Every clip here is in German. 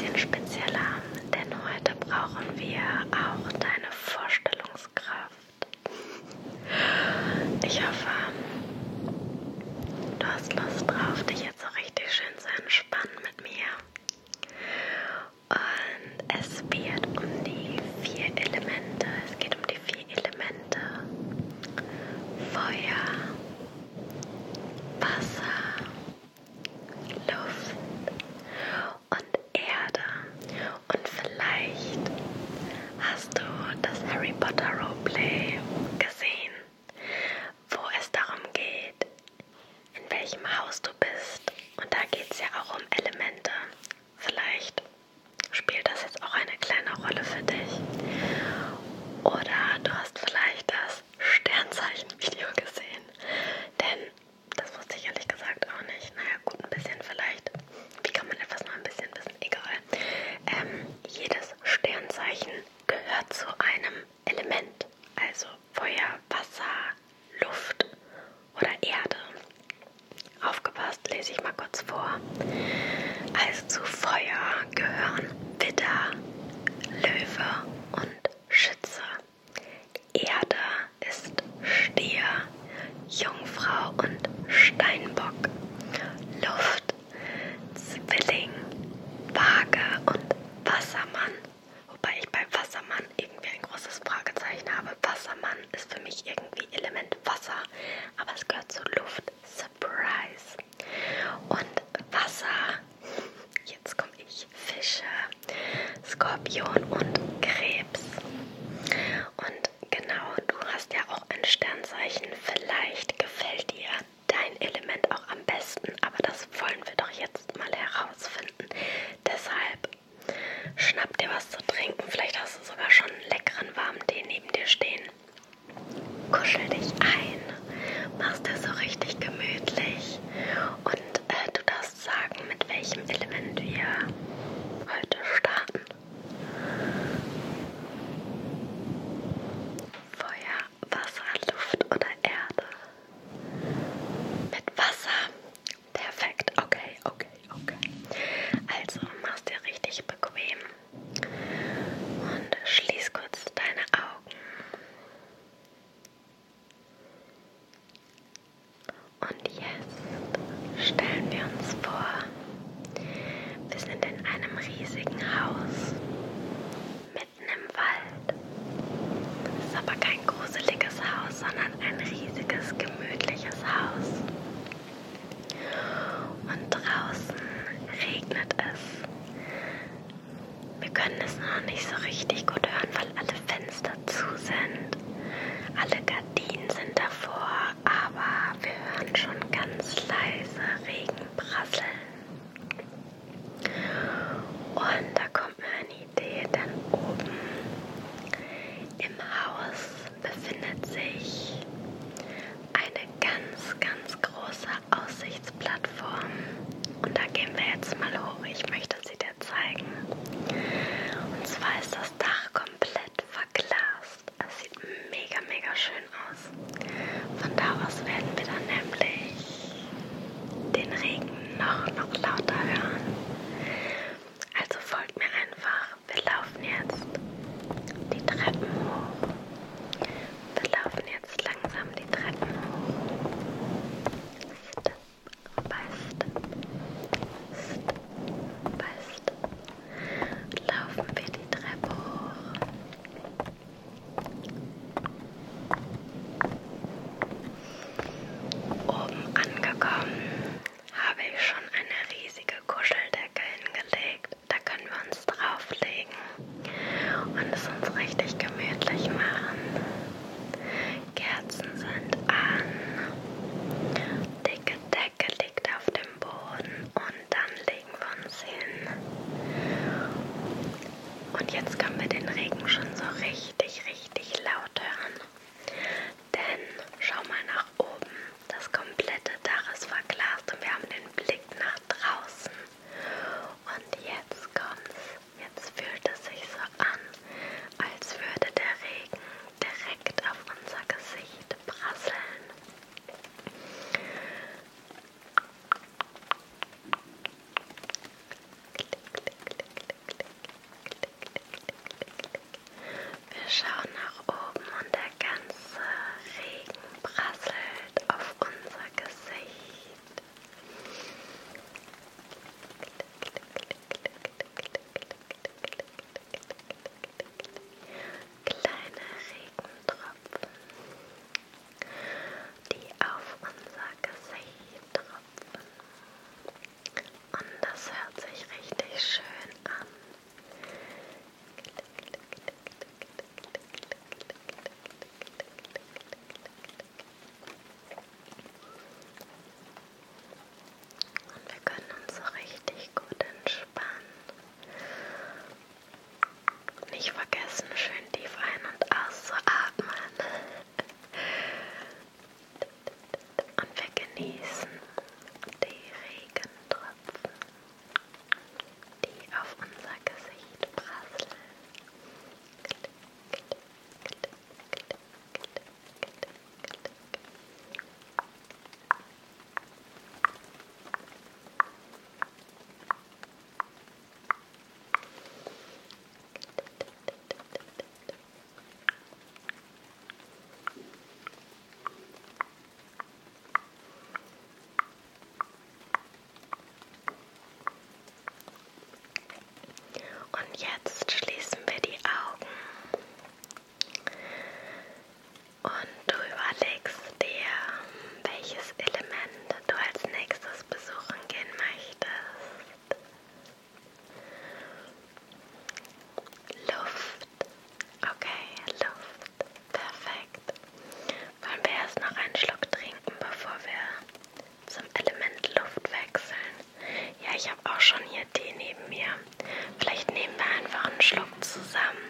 huge Skorpion und ich habe auch schon hier Tee neben mir. Vielleicht nehmen wir einfach einen Schluck zusammen.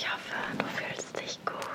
Ich hoffe, du fühlst dich gut,